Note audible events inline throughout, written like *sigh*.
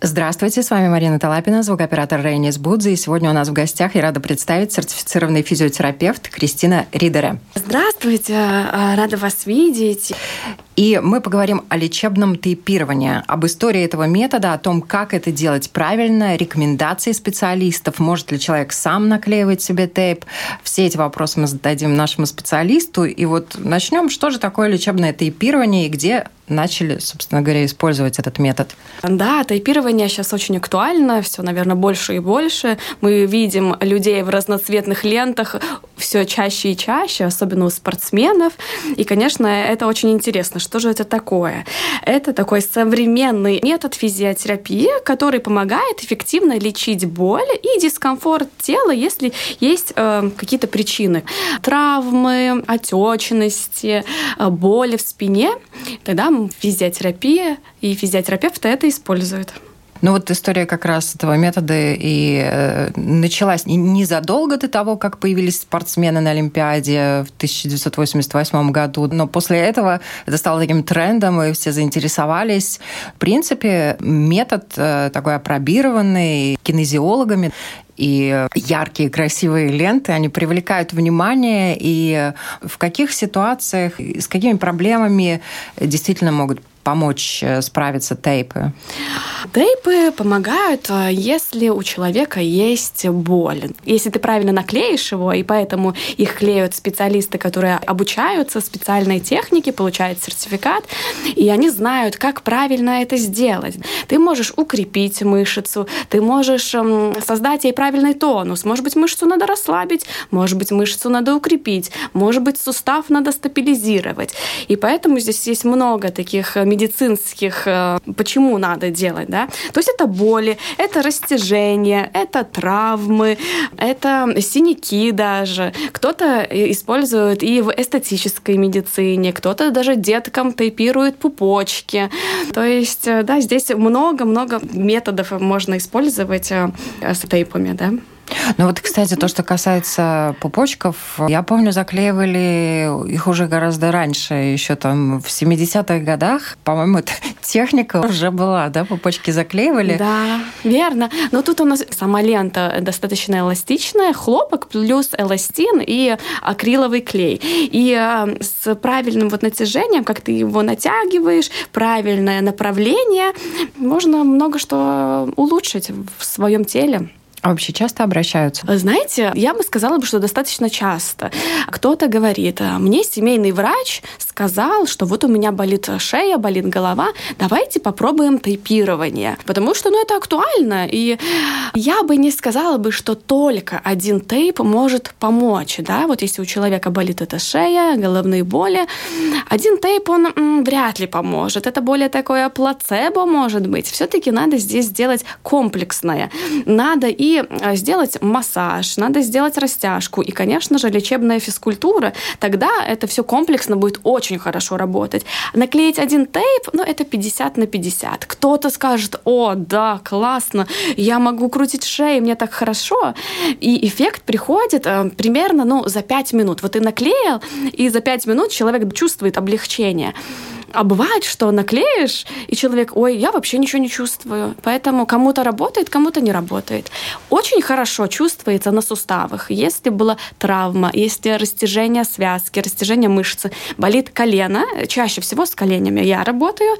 Здравствуйте, с вами Марина Талапина, звукооператор Рейнис Будзи. И сегодня у нас в гостях я рада представить сертифицированный физиотерапевт Кристина Ридера. Здравствуйте, а, рада вас видеть. И мы поговорим о лечебном тейпировании, об истории этого метода, о том, как это делать правильно, рекомендации специалистов, может ли человек сам наклеивать себе тейп. Все эти вопросы мы зададим нашему специалисту. И вот начнем, что же такое лечебное тейпирование и где начали, собственно говоря, использовать этот метод. Да, тайпирование сейчас очень актуально, все, наверное, больше и больше. Мы видим людей в разноцветных лентах все чаще и чаще, особенно у спортсменов. И, конечно, это очень интересно. Что же это такое? Это такой современный метод физиотерапии, который помогает эффективно лечить боль и дискомфорт тела, если есть э, какие-то причины. Травмы, отечности, э, боли в спине. Тогда физиотерапия, и физиотерапевты это используют. Ну вот история как раз этого метода и э, началась. Незадолго до того, как появились спортсмены на Олимпиаде в 1988 году, но после этого это стало таким трендом, и все заинтересовались. В принципе, метод э, такой опробированный кинезиологами, и яркие красивые ленты, они привлекают внимание, и в каких ситуациях, с какими проблемами действительно могут помочь э, справиться тейпы? Тейпы помогают, э, если у человека есть боль. Если ты правильно наклеишь его, и поэтому их клеют специалисты, которые обучаются специальной технике, получают сертификат, и они знают, как правильно это сделать. Ты можешь укрепить мышцу, ты можешь создать ей правильный тонус. Может быть, мышцу надо расслабить, может быть, мышцу надо укрепить, может быть, сустав надо стабилизировать. И поэтому здесь есть много таких медицинских медицинских, э, почему надо делать, да. То есть это боли, это растяжение, это травмы, это синяки даже. Кто-то использует и в эстетической медицине, кто-то даже деткам тейпирует пупочки. То есть, э, да, здесь много-много методов можно использовать э, с тейпами, да. Ну вот, кстати, то, что касается пупочков, я помню, заклеивали их уже гораздо раньше, еще там в 70-х годах. По-моему, эта *laughs* техника уже была, да, пупочки заклеивали. Да, верно. Но тут у нас сама лента достаточно эластичная, хлопок плюс эластин и акриловый клей. И э, с правильным вот натяжением, как ты его натягиваешь, правильное направление, можно много что улучшить в своем теле. А вообще часто обращаются? Знаете, я бы сказала, что достаточно часто. Кто-то говорит, мне семейный врач сказал, что вот у меня болит шея, болит голова, давайте попробуем тейпирование. Потому что, ну, это актуально. И я бы не сказала бы, что только один тейп может помочь. Да? Вот если у человека болит эта шея, головные боли, один тейп, он м, вряд ли поможет. Это более такое плацебо, может быть. Все-таки надо здесь сделать комплексное. Надо и э, сделать массаж, надо сделать растяжку и, конечно же, лечебная физкультура. Тогда это все комплексно будет очень хорошо работать. Наклеить один тейп, ну, это 50 на 50. Кто-то скажет, о, да, классно, я могу крутить шею, мне так хорошо. И эффект приходит э, примерно, ну, за 5 минут. Вот ты наклеил, и за 5 минут человек чувствует облегчение. А бывает, что наклеишь, и человек, ой, я вообще ничего не чувствую. Поэтому кому-то работает, кому-то не работает. Очень хорошо чувствуется на суставах. Если была травма, если растяжение связки, растяжение мышцы, болит колено, чаще всего с коленями я работаю,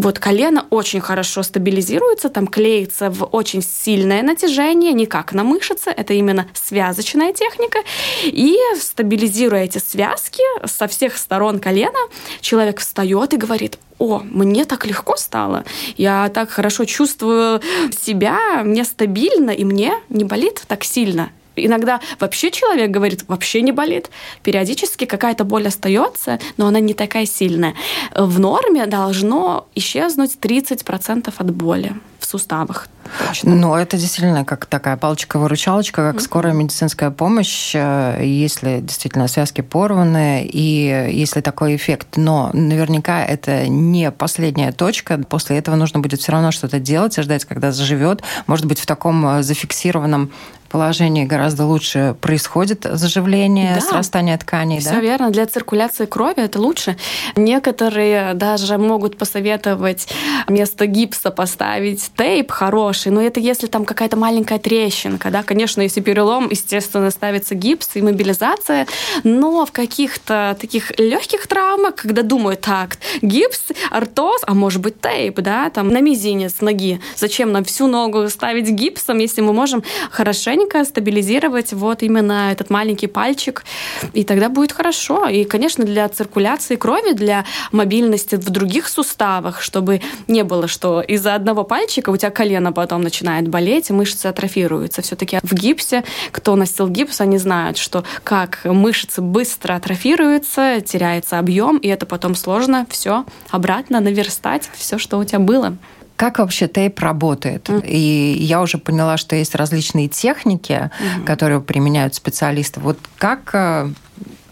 вот колено очень хорошо стабилизируется, там клеится в очень сильное натяжение, не как на мышце, это именно связочная техника. И стабилизируя эти связки со всех сторон колена, человек встает и говорит, о, мне так легко стало, я так хорошо чувствую себя, мне стабильно, и мне не болит так сильно. Иногда вообще человек говорит, вообще не болит. Периодически какая-то боль остается, но она не такая сильная. В норме должно исчезнуть 30% от боли в суставах. Точно. Ну, это действительно как такая палочка-выручалочка, как mm-hmm. скорая медицинская помощь, э, если действительно связки порваны, и если такой эффект. Но наверняка это не последняя точка. После этого нужно будет все равно что-то делать и ждать, когда заживет. Может быть, в таком э, зафиксированном положении гораздо лучше происходит заживление, да. срастание тканей. Все да? верно. Для циркуляции крови это лучше. Некоторые даже могут посоветовать вместо гипса поставить тейп хороший, но это если там какая-то маленькая трещинка. Да? Конечно, если перелом, естественно, ставится гипс и мобилизация, но в каких-то таких легких травмах, когда думают, так, гипс, ортоз, а может быть тейп, да, там на мизинец ноги. Зачем нам всю ногу ставить гипсом, если мы можем хорошенько стабилизировать вот именно этот маленький пальчик, и тогда будет хорошо. И, конечно, для циркуляции крови, для мобильности в других суставах, чтобы не было, что из-за одного пальчика у тебя колено потом начинает болеть, мышцы атрофируются. Все-таки в гипсе, кто носил гипс, они знают, что как мышцы быстро атрофируются, теряется объем, и это потом сложно все обратно наверстать, все, что у тебя было. Как вообще тейп работает? Mm. И я уже поняла, что есть различные техники, mm-hmm. которые применяют специалисты. Вот как э,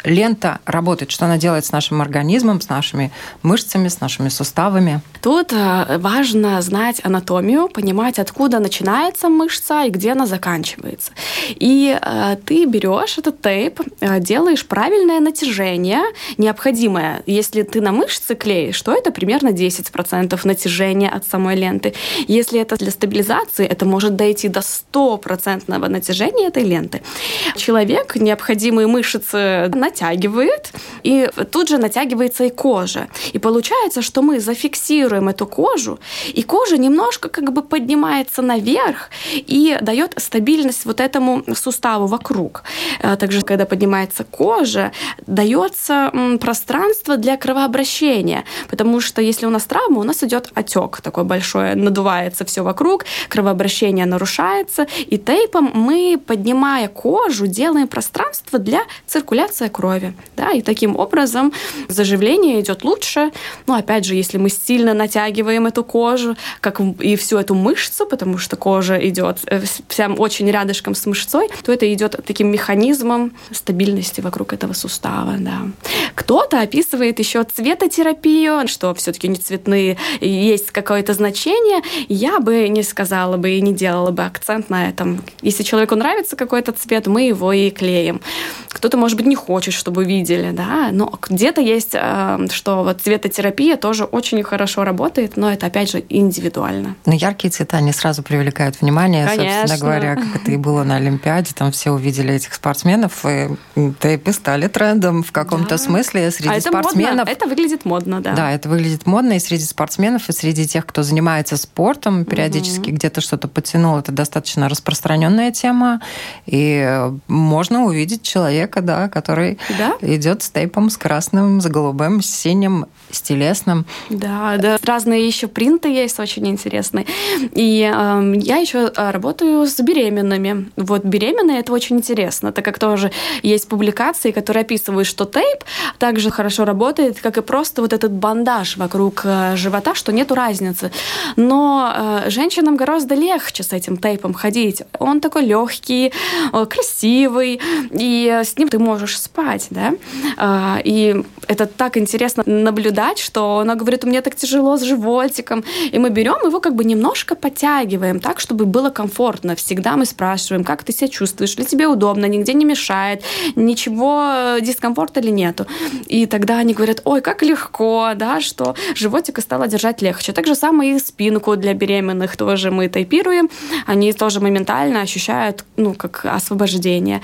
лента работает, что она делает с нашим организмом, с нашими мышцами, с нашими суставами. Тут э, важно знать анатомию, понимать, откуда начинается мышца и где она заканчивается. И э, ты берешь этот тейп, э, делаешь правильное натяжение, необходимое. Если ты на мышцы клеишь, то это примерно 10% натяжения от самой ленты. Если это для стабилизации, это может дойти до 100% натяжения этой ленты. Человек необходимые мышцы натягивает, и тут же натягивается и кожа. И получается, что мы зафиксируем эту кожу, и кожа немножко как бы поднимается наверх и дает стабильность вот этому суставу вокруг. Э, также, когда поднимается кожа, дается пространство для кровообращения, потому что если у нас травма, у нас идет отек такой большой, надувается все вокруг, кровообращение нарушается, и тейпом мы, поднимая кожу, делаем пространство для циркуляции крови. Да? И таким образом заживление идет лучше. Ну, опять же, если мы сильно натягиваем эту кожу, как и всю эту мышцу, потому что кожа идет э, очень рядышком с мышцой, то это идет таким механизмом стабильности вокруг этого сустава. Да. Кто-то описывает еще цветотерапию, что все-таки не цветные есть какое-то значение. Я бы не сказала бы и не делала бы акцент на этом. Если человеку нравится какой-то цвет, мы его и клеим. Кто-то, может быть, не хочет хочешь, чтобы видели, да, но где-то есть, э, что вот цветотерапия тоже очень хорошо работает, но это, опять же, индивидуально. Но яркие цвета, не сразу привлекают внимание, Конечно. собственно говоря, как это и было на Олимпиаде, там все увидели этих спортсменов, и тейпы стали трендом в каком-то да. смысле среди а это спортсменов. Модно. Это выглядит модно, да. Да, это выглядит модно, и среди спортсменов, и среди тех, кто занимается спортом, периодически угу. где-то что-то потянул, это достаточно распространенная тема, и можно увидеть человека, да, который да? идет с тейпом, с красным, с голубым, с синим, с телесным. Да, да. Разные еще принты есть очень интересные. И э, я еще э, работаю с беременными. Вот беременные это очень интересно, так как тоже есть публикации, которые описывают, что тейп также хорошо работает, как и просто вот этот бандаж вокруг э, живота, что нету разницы. Но э, женщинам гораздо легче с этим тейпом ходить. Он такой легкий, э, красивый, и с ним ты можешь спать спать, да, а, и это так интересно наблюдать, что она говорит, у меня так тяжело с животиком, и мы берем его как бы немножко подтягиваем так, чтобы было комфортно. Всегда мы спрашиваем, как ты себя чувствуешь, ли тебе удобно, нигде не мешает, ничего э, дискомфорта ли нету. И тогда они говорят, ой, как легко, да, что животик стало держать легче. Так же самое и спинку для беременных тоже мы тайпируем, они тоже моментально ощущают, ну, как освобождение.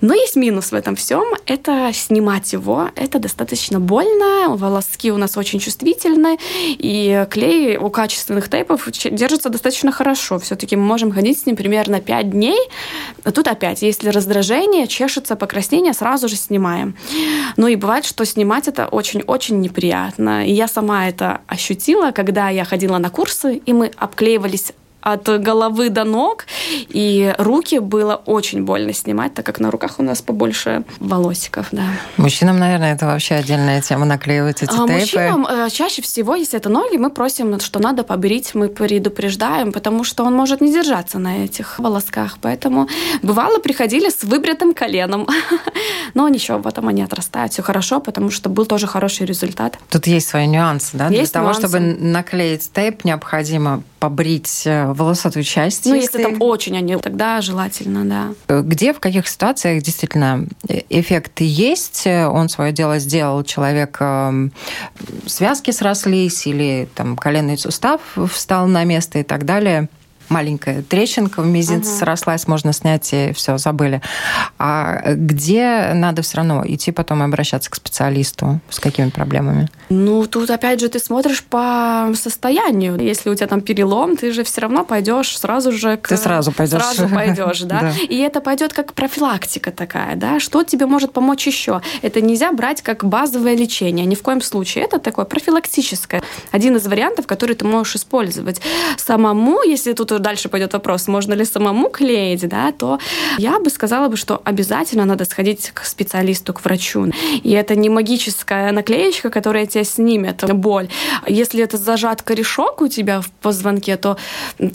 Но есть минус в этом всем, это снимать его, это достаточно больно, волоски у нас очень чувствительны, и клей у качественных тейпов держится достаточно хорошо. Все-таки мы можем ходить с ним примерно 5 дней. А тут опять, если раздражение, чешется, покраснение, сразу же снимаем. Ну и бывает, что снимать это очень-очень неприятно. И я сама это ощутила, когда я ходила на курсы, и мы обклеивались от головы до ног, и руки было очень больно снимать, так как на руках у нас побольше волосиков, да. Мужчинам, наверное, это вообще отдельная тема, наклеивать эти а, тейпы. Мужчинам э, чаще всего, если это ноги, мы просим, что надо побрить, мы предупреждаем, потому что он может не держаться на этих волосках, поэтому бывало приходили с выбритым коленом, *laughs* но ничего, потом они отрастают, все хорошо, потому что был тоже хороший результат. Тут есть свои нюансы, да? Есть Для нюансы. того, чтобы наклеить тейп, необходимо побрить э, волосатую часть. Ну, если, если там очень они, тогда желательно, да. Где, в каких ситуациях действительно эффект есть? Он свое дело сделал, человек эм, связки срослись или там коленный сустав встал на место и так далее маленькая трещинка в мизинце угу. срослась, можно снять и все, забыли. А где надо все равно идти потом и обращаться к специалисту? С какими проблемами? Ну, тут опять же ты смотришь по состоянию. Если у тебя там перелом, ты же все равно пойдешь сразу же к... Ты сразу пойдешь. Сразу пойдешь, *laughs* да? И это пойдет как профилактика такая, да? Что тебе может помочь еще? Это нельзя брать как базовое лечение, ни в коем случае. Это такое профилактическое. Один из вариантов, который ты можешь использовать. Самому, если тут дальше пойдет вопрос, можно ли самому клеить, да, то я бы сказала бы, что обязательно надо сходить к специалисту, к врачу. И это не магическая наклеечка, которая тебе снимет боль. Если это зажат корешок у тебя в позвонке, то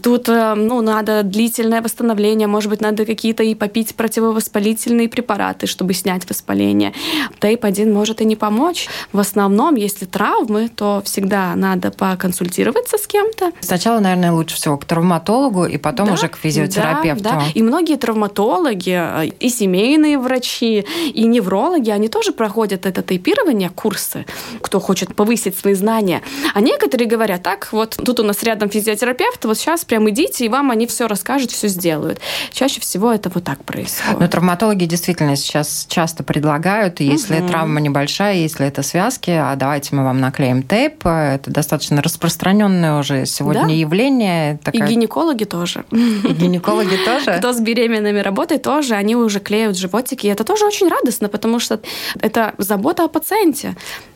тут э, ну, надо длительное восстановление, может быть, надо какие-то и попить противовоспалительные препараты, чтобы снять воспаление. Тейп один может и не помочь. В основном, если травмы, то всегда надо поконсультироваться с кем-то. Сначала, наверное, лучше всего к травматологу, травматологу и потом да, уже к физиотерапевту. Да, да. И многие травматологи, и семейные врачи, и неврологи, они тоже проходят это тейпирование, курсы, кто хочет повысить свои знания. А некоторые говорят, так, вот тут у нас рядом физиотерапевт, вот сейчас прям идите, и вам они все расскажут, все сделают. Чаще всего это вот так происходит. Но травматологи действительно сейчас часто предлагают, если угу. травма небольшая, если это связки, а давайте мы вам наклеим тейп. Это достаточно распространенное уже сегодня да? явление. Такая... И гинекологи гинекологи тоже. И гинекологи *laughs* тоже? Кто с беременными работает, тоже они уже клеют животики. И это тоже очень радостно, потому что это забота о пациенте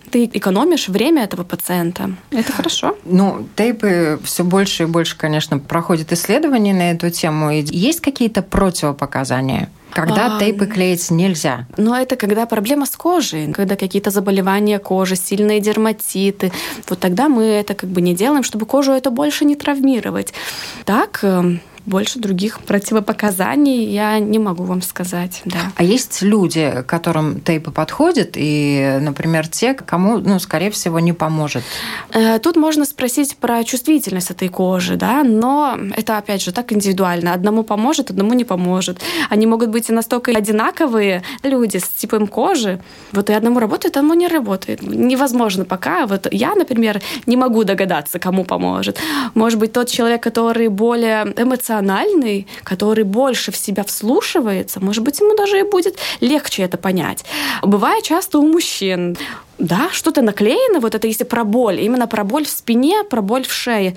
ты экономишь время этого пациента. Это хорошо. Ну, тейпы все больше и больше, конечно, проходят исследования на эту тему. И есть какие-то противопоказания? Когда а, тейпы клеить нельзя? Ну, это когда проблема с кожей, когда какие-то заболевания кожи, сильные дерматиты. Вот тогда мы это как бы не делаем, чтобы кожу это больше не травмировать. Так, эм, больше других противопоказаний я не могу вам сказать. Да. А есть люди, которым тейпы подходят, и, например, те, кому, ну, скорее всего, не поможет? Э, тут можно спросить про чувствительность этой кожи, да, но это, опять же, так индивидуально. Одному поможет, одному не поможет. Они могут быть и настолько одинаковые люди с типом кожи. Вот и одному работает, а одному не работает. Невозможно пока. Вот я, например, не могу догадаться, кому поможет. Может быть, тот человек, который более эмоциональный, рациональный, который больше в себя вслушивается, может быть, ему даже и будет легче это понять. Бывает часто у мужчин да, что-то наклеено, вот это если про боль, именно про боль в спине, про боль в шее.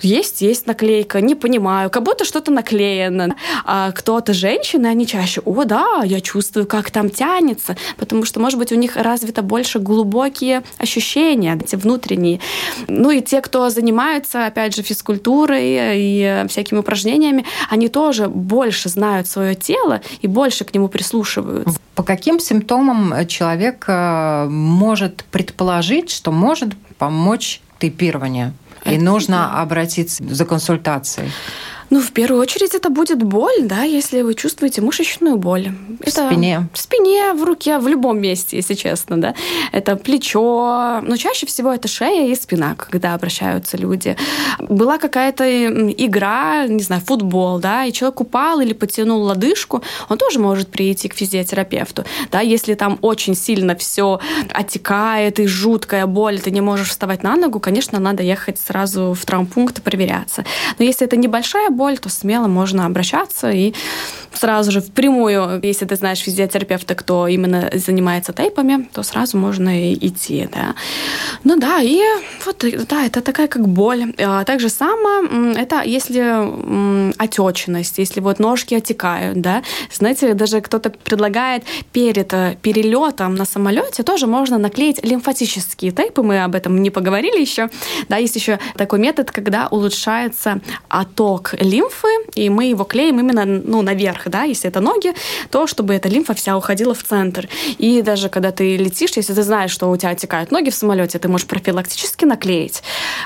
Есть, есть наклейка, не понимаю, как будто что-то наклеено. А кто-то, женщины, они чаще, о, да, я чувствую, как там тянется, потому что, может быть, у них развито больше глубокие ощущения, эти внутренние. Ну и те, кто занимаются, опять же, физкультурой и всякими упражнениями, они тоже больше знают свое тело и больше к нему прислушиваются. По каким симптомам человек э, может может предположить, что может помочь тейпирование. И нужно обратиться за консультацией. Ну, в первую очередь, это будет боль, да, если вы чувствуете мышечную боль. В это спине. В спине, в руке, в любом месте, если честно, да. Это плечо, но чаще всего это шея и спина, когда обращаются люди. Была какая-то игра, не знаю, футбол, да, и человек упал или потянул лодыжку, он тоже может прийти к физиотерапевту, да, если там очень сильно все отекает и жуткая боль, ты не можешь вставать на ногу, конечно, надо ехать сразу в травмпункт и проверяться. Но если это небольшая боль, боль, то смело можно обращаться и сразу же впрямую, если ты знаешь физиотерапевта, кто именно занимается тейпами, то сразу можно идти, да. Ну да, и вот, да, это такая как боль. А также само, это если отечность, если вот ножки отекают, да. Знаете, даже кто-то предлагает перед э, перелетом на самолете тоже можно наклеить лимфатические тейпы, мы об этом не поговорили еще. Да, есть еще такой метод, когда улучшается отток лимфы, и мы его клеим именно ну, наверх, да, если это ноги, то чтобы эта лимфа вся уходила в центр. И даже когда ты летишь, если ты знаешь, что у тебя отекают ноги в самолете, ты можешь профилактически наклеить.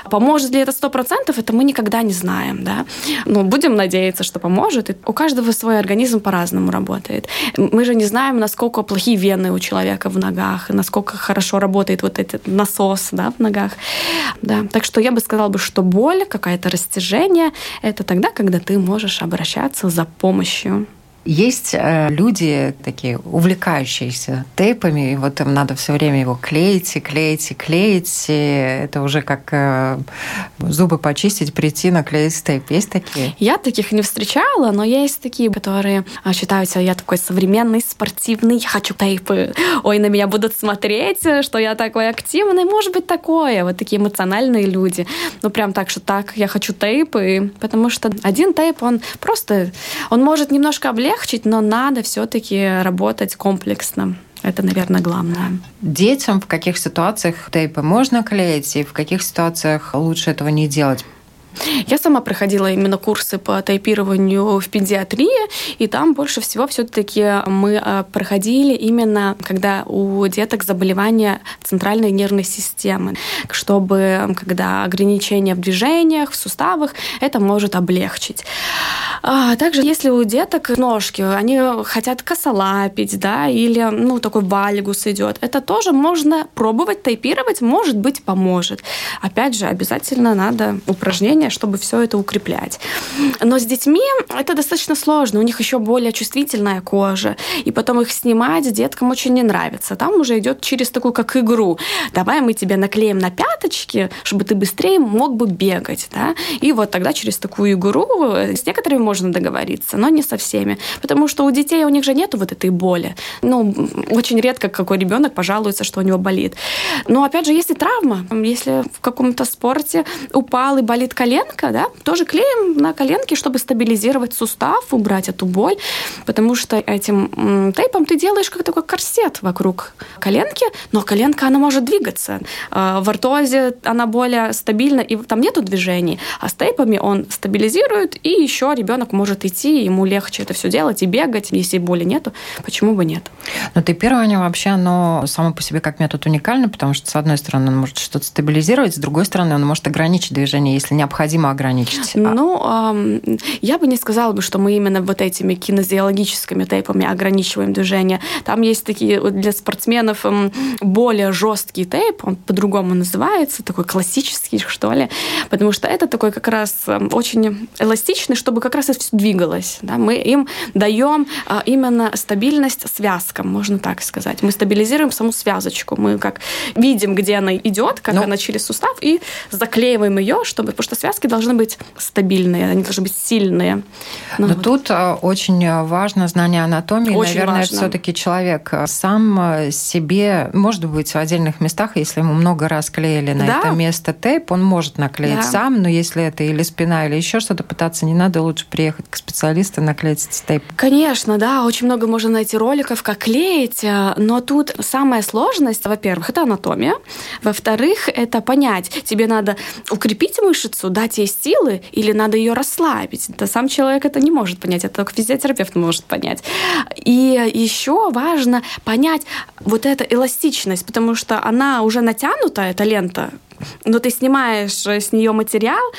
Поможет ли это сто процентов, это мы никогда не знаем, да. Но будем надеяться, что поможет. И у каждого свой организм по-разному работает. Мы же не знаем, насколько плохие вены у человека в ногах, насколько хорошо работает вот этот насос, да, в ногах. Да. Так что я бы сказала бы, что боль, какое-то растяжение, это тогда, когда ты можешь обращаться за помощью. Есть э, люди такие увлекающиеся тейпами, и вот им надо все время его клеить и клеить и клеить. И это уже как э, зубы почистить, прийти, наклеить тейп. Есть такие? Я таких не встречала, но есть такие, которые а, считают себя, я такой современный, спортивный, я хочу тейпы. Ой, на меня будут смотреть, что я такой активный. Может быть, такое. Вот такие эмоциональные люди. Ну, прям так, что так, я хочу тейпы. Потому что один тейп, он просто, он может немножко облегчить облегчить, но надо все-таки работать комплексно. Это, наверное, главное. Детям в каких ситуациях тейпы можно клеить, и в каких ситуациях лучше этого не делать? Я сама проходила именно курсы по тайпированию в педиатрии, и там больше всего все-таки мы а, проходили именно, когда у деток заболевания центральной нервной системы, чтобы когда ограничения в движениях, в суставах, это может облегчить. А также, если у деток ножки, они хотят косолапить, да, или, ну, такой вальгус идет, это тоже можно пробовать тайпировать, может быть, поможет. Опять же, обязательно надо упражнения, чтобы все это укреплять. Но с детьми это достаточно сложно, у них еще более чувствительная кожа, и потом их снимать деткам очень не нравится. Там уже идет через такую, как игру. Давай мы тебе наклеим на пяточки, чтобы ты быстрее мог бы бегать, да, и вот тогда через такую игру с некоторыми можно договориться, но не со всеми. Потому что у детей у них же нет вот этой боли. Ну, очень редко какой ребенок пожалуется, что у него болит. Но опять же, если травма, если в каком-то спорте упал и болит коленка, да, тоже клеим на коленке, чтобы стабилизировать сустав, убрать эту боль, потому что этим тейпом ты делаешь как такой корсет вокруг коленки, но коленка, она может двигаться. А, в ортозе она более стабильна, и там нету движений, а с тейпами он стабилизирует, и еще ребенок может идти, ему легче это все делать и бегать, если боли нету, почему бы нет? Но тейпирование вообще, оно само по себе как метод уникальный, потому что, с одной стороны, он может что-то стабилизировать, с другой стороны, он может ограничить движение, если необходимо ограничить. А ну, я бы не сказала бы, что мы именно вот этими кинезиологическими тейпами ограничиваем движение. Там есть такие для спортсменов более жесткий тейп, он по-другому называется, такой классический, что ли, потому что это такой как раз очень эластичный, чтобы как раз это все двигалось. Да? Мы им даем а, именно стабильность связкам, можно так сказать. Мы стабилизируем саму связочку. Мы как видим, где она идет, как ну, она через сустав, и заклеиваем ее, чтобы, потому что связки должны быть стабильные, они должны быть сильные. Ну, Но вот. тут а, очень важно знание анатомии. Очень Наверное, все-таки человек сам себе, может быть, в отдельных местах, если ему много раз клеили на да? это место тейп, он может наклеить да. сам, но если это или спина, или еще что-то пытаться не надо, лучше приехать к специалисту, наклеить тейп? Конечно, да, очень много можно найти роликов, как клеить, но тут самая сложность, во-первых, это анатомия, во-вторых, это понять, тебе надо укрепить мышцу, дать ей силы, или надо ее расслабить. Это сам человек это не может понять, это только физиотерапевт может понять. И еще важно понять вот эту эластичность, потому что она уже натянута, эта лента, но ты снимаешь э, с нее материал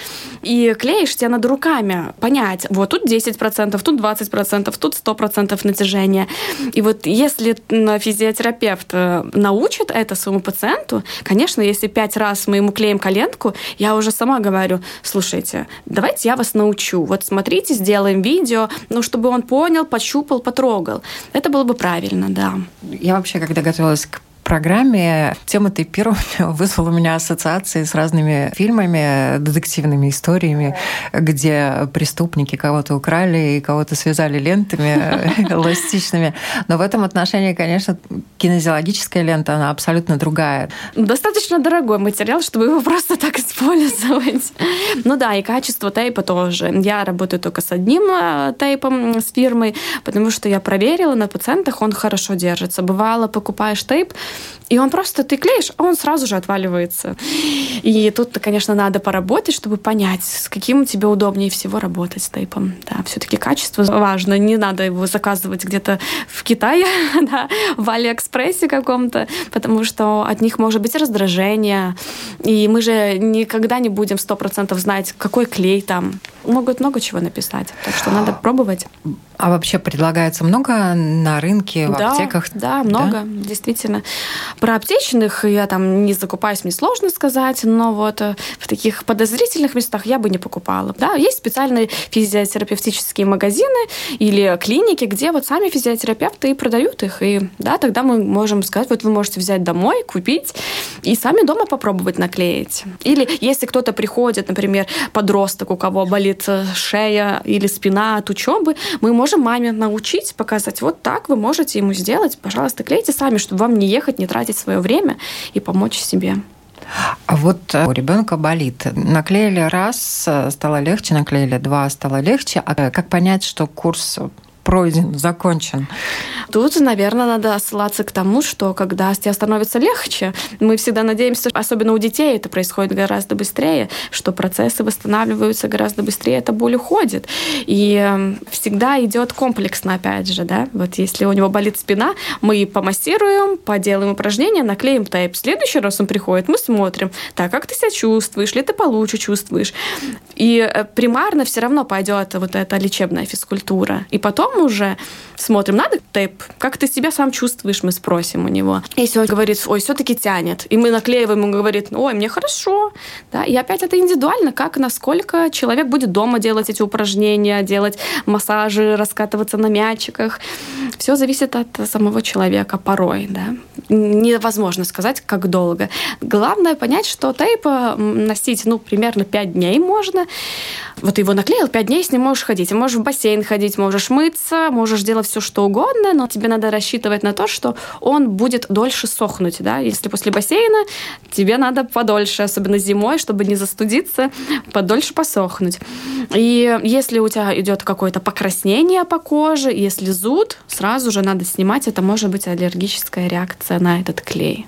и клеишь, тебе надо руками понять, вот тут 10%, тут 20%, тут 100% натяжения. И вот если физиотерапевт э, научит это своему пациенту, конечно, если пять раз мы ему клеим коленку, я уже сама говорю, слушайте, давайте я вас научу. Вот смотрите, сделаем видео, ну, чтобы он понял, пощупал, потрогал. Это было бы правильно, да. Я вообще, когда готовилась к программе тема тейпирования *laughs* вызвала у меня ассоциации с разными фильмами, детективными историями, где преступники кого-то украли и кого-то связали лентами *laughs* эластичными. Но в этом отношении, конечно, кинезиологическая лента, она абсолютно другая. Достаточно дорогой материал, чтобы его *laughs* просто так использовать. Ну да, и качество тейпа тоже. Я работаю только с одним э, тейпом, с фирмой, потому что я проверила на пациентах, он хорошо держится. Бывало, покупаешь тейп, и он просто, ты клеишь, а он сразу же отваливается. И тут, конечно, надо поработать, чтобы понять, с каким тебе удобнее всего работать с тейпом. Да, все-таки качество важно. Не надо его заказывать где-то в Китае, *laughs* да, в Алиэкспрессе каком-то, потому что от них может быть раздражение. И мы же никогда не будем сто процентов знать, какой клей там. Могут много чего написать. Так что надо пробовать. А вообще предлагается много на рынке, в да, аптеках? Да, много, да? действительно. Про аптечных я там не закупаюсь, мне сложно сказать, но вот э, в таких подозрительных местах я бы не покупала. Да, есть специальные физиотерапевтические магазины или клиники, где вот сами физиотерапевты и продают их. И да, тогда мы можем сказать, вот вы можете взять домой, купить и сами дома попробовать наклеить. Или если кто-то приходит, например, подросток, у кого болит э, шея или спина от учебы, мы можем можем маме научить, показать, вот так вы можете ему сделать, пожалуйста, клейте сами, чтобы вам не ехать, не тратить свое время и помочь себе. А вот э, у ребенка болит. Наклеили раз, э, стало легче, наклеили два, стало легче. А как понять, что курс пройден, закончен. Тут, наверное, надо ссылаться к тому, что когда тебе становится легче, мы всегда надеемся, особенно у детей это происходит гораздо быстрее, что процессы восстанавливаются гораздо быстрее, эта боль уходит. И эм, всегда идет комплексно, опять же, да, вот если у него болит спина, мы помассируем, поделаем упражнения, наклеим тейп. В следующий раз он приходит, мы смотрим, так, как ты себя чувствуешь, ли ты получше чувствуешь. И э, примарно все равно пойдет вот эта лечебная физкультура. И потом уже смотрим, надо тейп, как ты себя сам чувствуешь, мы спросим у него. Если он говорит, ой, все-таки тянет, и мы наклеиваем, он говорит, ой, мне хорошо, да, и опять это индивидуально, как насколько человек будет дома делать эти упражнения, делать массажи, раскатываться на мячиках. Все зависит от самого человека порой, да. Невозможно сказать, как долго. Главное понять, что тейп носить, ну, примерно 5 дней можно. Вот его наклеил, 5 дней с ним можешь ходить. Можешь в бассейн ходить, можешь мыться, можешь делать все, что угодно, но тебе надо рассчитывать на то, что он будет дольше сохнуть. Да? Если после бассейна, тебе надо подольше, особенно зимой, чтобы не застудиться, подольше посохнуть. И если у тебя идет какое-то покраснение по коже, если зуд, сразу же надо снимать. Это может быть аллергическая реакция на этот клей.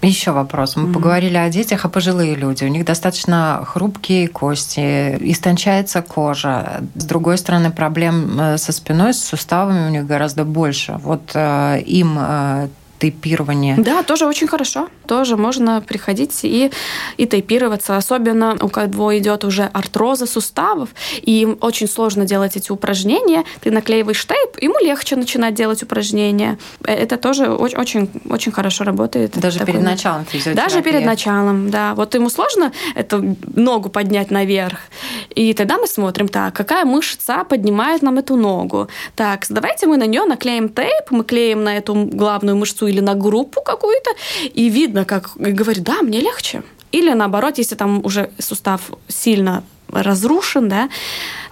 Еще вопрос. Мы mm-hmm. поговорили о детях, а пожилые люди. У них достаточно хрупкие кости, истончается кожа. С другой стороны, проблем э, со спиной, с суставами у них гораздо больше. Вот э, им э, тейпирование. Да, тоже очень хорошо. Тоже можно приходить и, и тейпироваться. Особенно у кого идет уже артроза суставов, и им очень сложно делать эти упражнения. Ты наклеиваешь тейп, ему легче начинать делать упражнения. Э, это тоже очень, очень, очень хорошо работает. Даже такой... перед началом физиотерапии. Даже перед началом, да. Вот ему сложно эту ногу поднять наверх. И тогда мы смотрим, так, какая мышца поднимает нам эту ногу. Так, давайте мы на нее наклеим тейп, мы клеим на эту главную мышцу или на группу какую-то, и видно, как говорит, да, мне легче. Или наоборот, если там уже сустав сильно разрушен, да,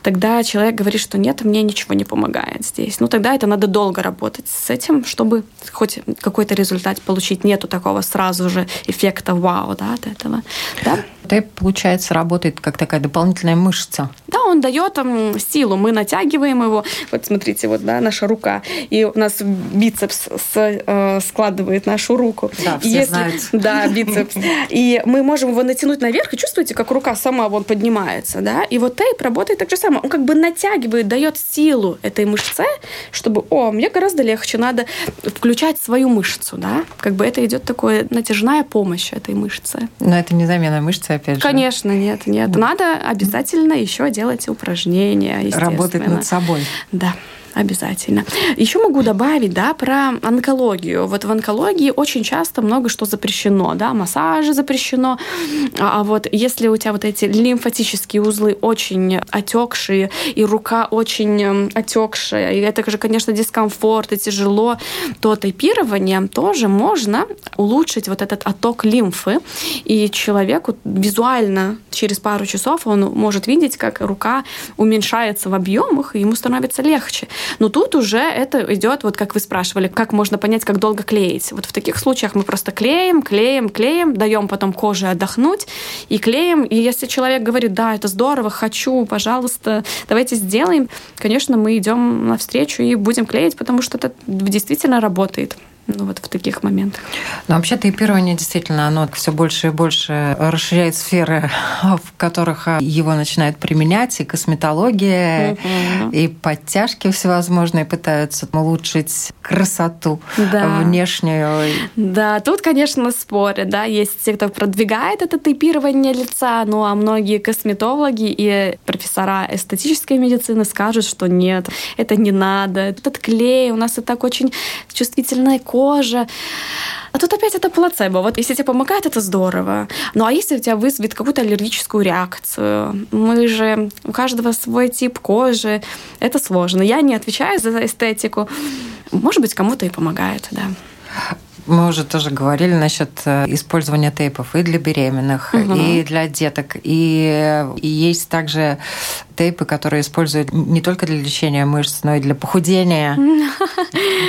тогда человек говорит, что нет, мне ничего не помогает здесь. Ну, тогда это надо долго работать с этим, чтобы хоть какой-то результат получить. Нету такого сразу же эффекта вау, да, от этого. Да? Это, получается, работает как такая дополнительная мышца. Да, он дает там силу. Мы натягиваем его. Вот смотрите, вот, да, наша рука. И у нас бицепс с, э, складывает нашу руку. Да, все Если, знают. Да, бицепс. И мы можем его натянуть наверх, и чувствуете, как рука сама вот поднимается, да? И вот тейп работает так же самое. Он как бы натягивает, дает силу этой мышце, чтобы, о, мне гораздо легче, надо включать свою мышцу, да? Как бы это идет такое натяжная помощь этой мышце. Но это не замена мышцы, опять же. Конечно, нет, нет. Надо обязательно еще делать упражнения. Работать над собой. Да обязательно. Еще могу добавить, да, про онкологию. Вот в онкологии очень часто много что запрещено, да, массажи запрещено, а, а вот если у тебя вот эти лимфатические узлы очень отекшие, и рука очень эм, отекшая, и это же, конечно, дискомфорт, и тяжело, то тейпированием тоже можно улучшить вот этот отток лимфы, и человеку визуально через пару часов он может видеть, как рука уменьшается в объемах, и ему становится легче. Но тут уже это идет, вот как вы спрашивали, как можно понять, как долго клеить. Вот в таких случаях мы просто клеим, клеим, клеим, даем потом коже отдохнуть и клеим. И если человек говорит, да, это здорово, хочу, пожалуйста, давайте сделаем, конечно, мы идем навстречу и будем клеить, потому что это действительно работает. Ну, вот в таких моментах. Но вообще тейпирование действительно, оно все больше и больше расширяет сферы, *laughs* в которых его начинают применять, и косметология, угу. и подтяжки всевозможные пытаются улучшить красоту да. внешнюю. Да, тут, конечно, спорят, да, есть те, кто продвигает это тейпирование лица, ну а многие косметологи и профессора эстетической медицины скажут, что нет, это не надо, этот клей, у нас и так очень чувствительная кожа, кожа. А тут опять это плацебо. Вот если тебе помогает, это здорово. Ну а если у тебя вызовет какую-то аллергическую реакцию? Мы же, у каждого свой тип кожи. Это сложно. Я не отвечаю за эстетику. Может быть, кому-то и помогает, да. Мы уже тоже говорили насчет э, использования тейпов и для беременных, угу. и для деток. И, и есть также тейпы, которые используют не только для лечения мышц, но и для похудения. *laughs*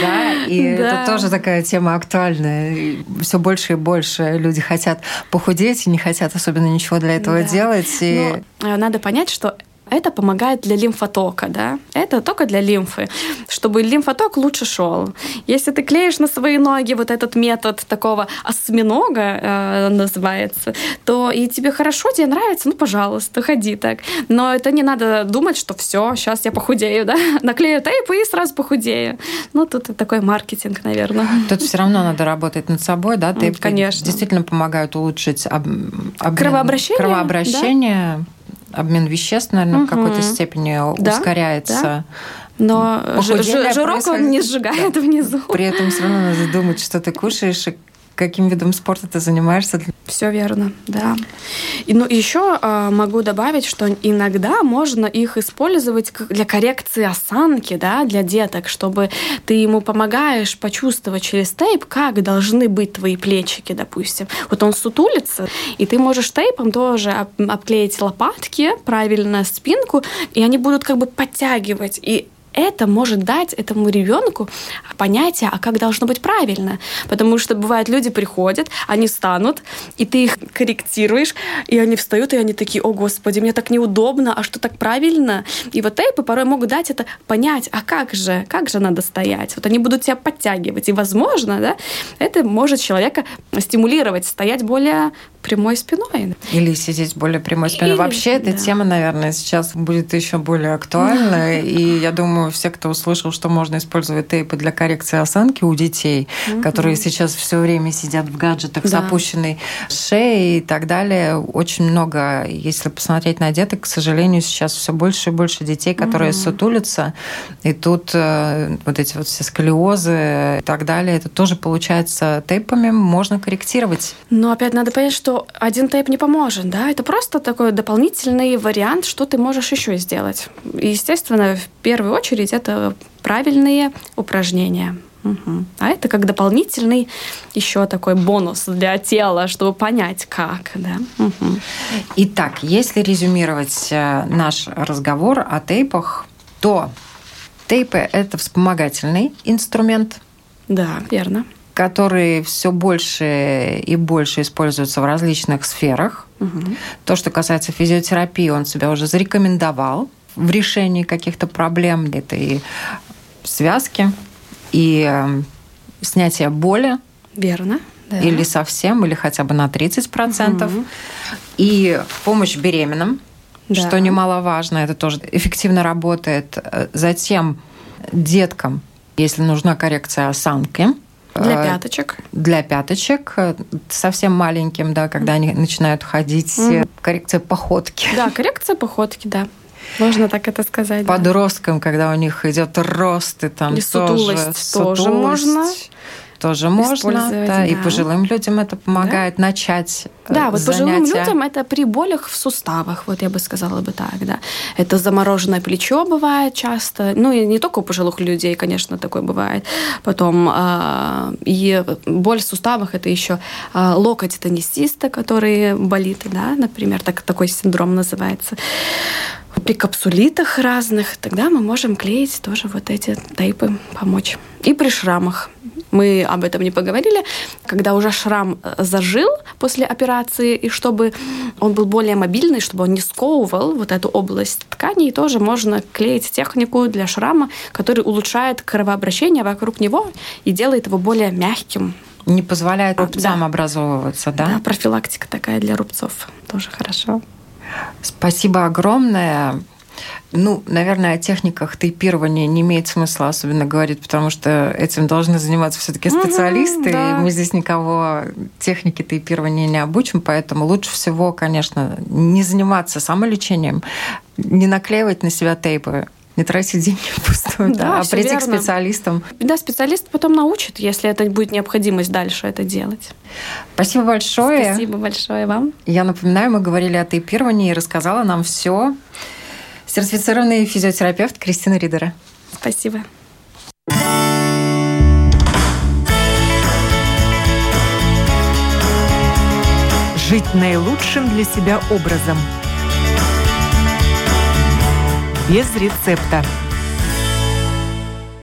Да, и это тоже такая тема актуальная. Все больше и больше люди хотят похудеть и не хотят особенно ничего для этого делать. И... Э, надо понять, что это помогает для лимфотока, да? Это только для лимфы, чтобы лимфоток лучше шел. Если ты клеишь на свои ноги вот этот метод такого осьминога э, называется, то и тебе хорошо, тебе нравится, ну, пожалуйста, ходи так. Но это не надо думать, что все, сейчас я похудею, да? *laughs* Наклею тейп и сразу похудею. Ну, тут такой маркетинг, наверное. Тут все равно надо работать над собой, да? Тейп Конечно. действительно помогают улучшить об... обмен... кровообращение. Кровообращение. Да? Обмен веществ, наверное, угу. в какой-то степени да? ускоряется. Да? Но жирок он не сжигает да. внизу. При этом все равно надо думать, что ты кушаешь и каким видом спорта ты занимаешься. Все верно, да. И, ну, еще э, а, могу добавить, что иногда можно их использовать для коррекции осанки, да, для деток, чтобы ты ему помогаешь почувствовать через тейп, как должны быть твои плечики, допустим. Вот он сутулится, и ты можешь тейпом тоже обклеить лопатки, правильно спинку, и они будут как бы подтягивать. И это может дать этому ребенку понятие, а как должно быть правильно. Потому что бывает, люди приходят, они станут, и ты их корректируешь, и они встают, и они такие, о, Господи, мне так неудобно, а что так правильно? И вот тейпы порой могут дать это понять, а как же, как же надо стоять? Вот они будут тебя подтягивать, и, возможно, да, это может человека стимулировать, стоять более прямой спиной. Или сидеть более прямой спиной. Или, Вообще эта да. тема, наверное, сейчас будет еще более актуальна. И я думаю, все, кто услышал, что можно использовать тейпы для коррекции осанки у детей, угу. которые сейчас все время сидят в гаджетах да. с опущенной шеей и так далее, очень много, если посмотреть на деток, к сожалению, сейчас все больше и больше детей, которые угу. сутулятся. И тут э, вот эти вот все сколиозы и так далее, это тоже получается тейпами можно корректировать. Но опять надо понять, что один тейп не поможет, да, это просто такой дополнительный вариант, что ты можешь еще сделать. И, естественно, в первую очередь это правильные упражнения. Угу. А это как дополнительный еще такой бонус для тела, чтобы понять, как. Да? Угу. Итак, если резюмировать э, наш разговор о тейпах, то тейпы – это вспомогательный инструмент. Да, верно которые все больше и больше используются в различных сферах. Угу. То, что касается физиотерапии, он себя уже зарекомендовал в решении каких-то проблем. Это и связки, и эм, снятие боли. Верно. Да. Или совсем, или хотя бы на 30%. Угу. И помощь беременным, да. что немаловажно, это тоже эффективно работает. Затем деткам, если нужна коррекция осанки, для э, пяточек. Для пяточек. Э, совсем маленьким, да, когда они начинают ходить. Mm. Коррекция походки. Да, коррекция походки, да. Можно так это сказать. Подросткам, да. когда у них идет рост, и там Или тоже, сутулость, тоже можно тоже можно. Да, да. И пожилым людям это помогает да? начать э, Да, вот занятия. пожилым людям это при болях в суставах, вот я бы сказала бы так, да. Это замороженное плечо бывает часто, ну и не только у пожилых людей, конечно, такое бывает. Потом э, и боль в суставах это еще э, локоть теннисиста, который болит, да, например, так, такой синдром называется при капсулитах разных, тогда мы можем клеить тоже вот эти тейпы, помочь. И при шрамах Мы об этом не поговорили. Когда уже шрам э, зажил после операции, и чтобы он был более мобильный, чтобы он не сковывал вот эту область тканей, тоже можно клеить технику для шрама, который улучшает кровообращение вокруг него и делает его более мягким. Не позволяет рубцам да. образовываться, да? Да, профилактика такая для рубцов. Тоже хорошо. Спасибо огромное. Ну, наверное, о техниках тейпирования не имеет смысла особенно говорить, потому что этим должны заниматься все-таки специалисты, mm-hmm, да. и мы здесь никого техники тейпирования не обучим, поэтому лучше всего, конечно, не заниматься самолечением, не наклеивать на себя тейпы, не тратить деньги впустую, да, да, а прийти верно. к специалистам. Да, специалист потом научит, если это будет необходимость дальше это делать. Спасибо большое. Спасибо большое вам. Я напоминаю, мы говорили о тейпировании и рассказала нам все сертифицированный физиотерапевт Кристина Ридера. Спасибо. Жить наилучшим для себя образом – без рецепта.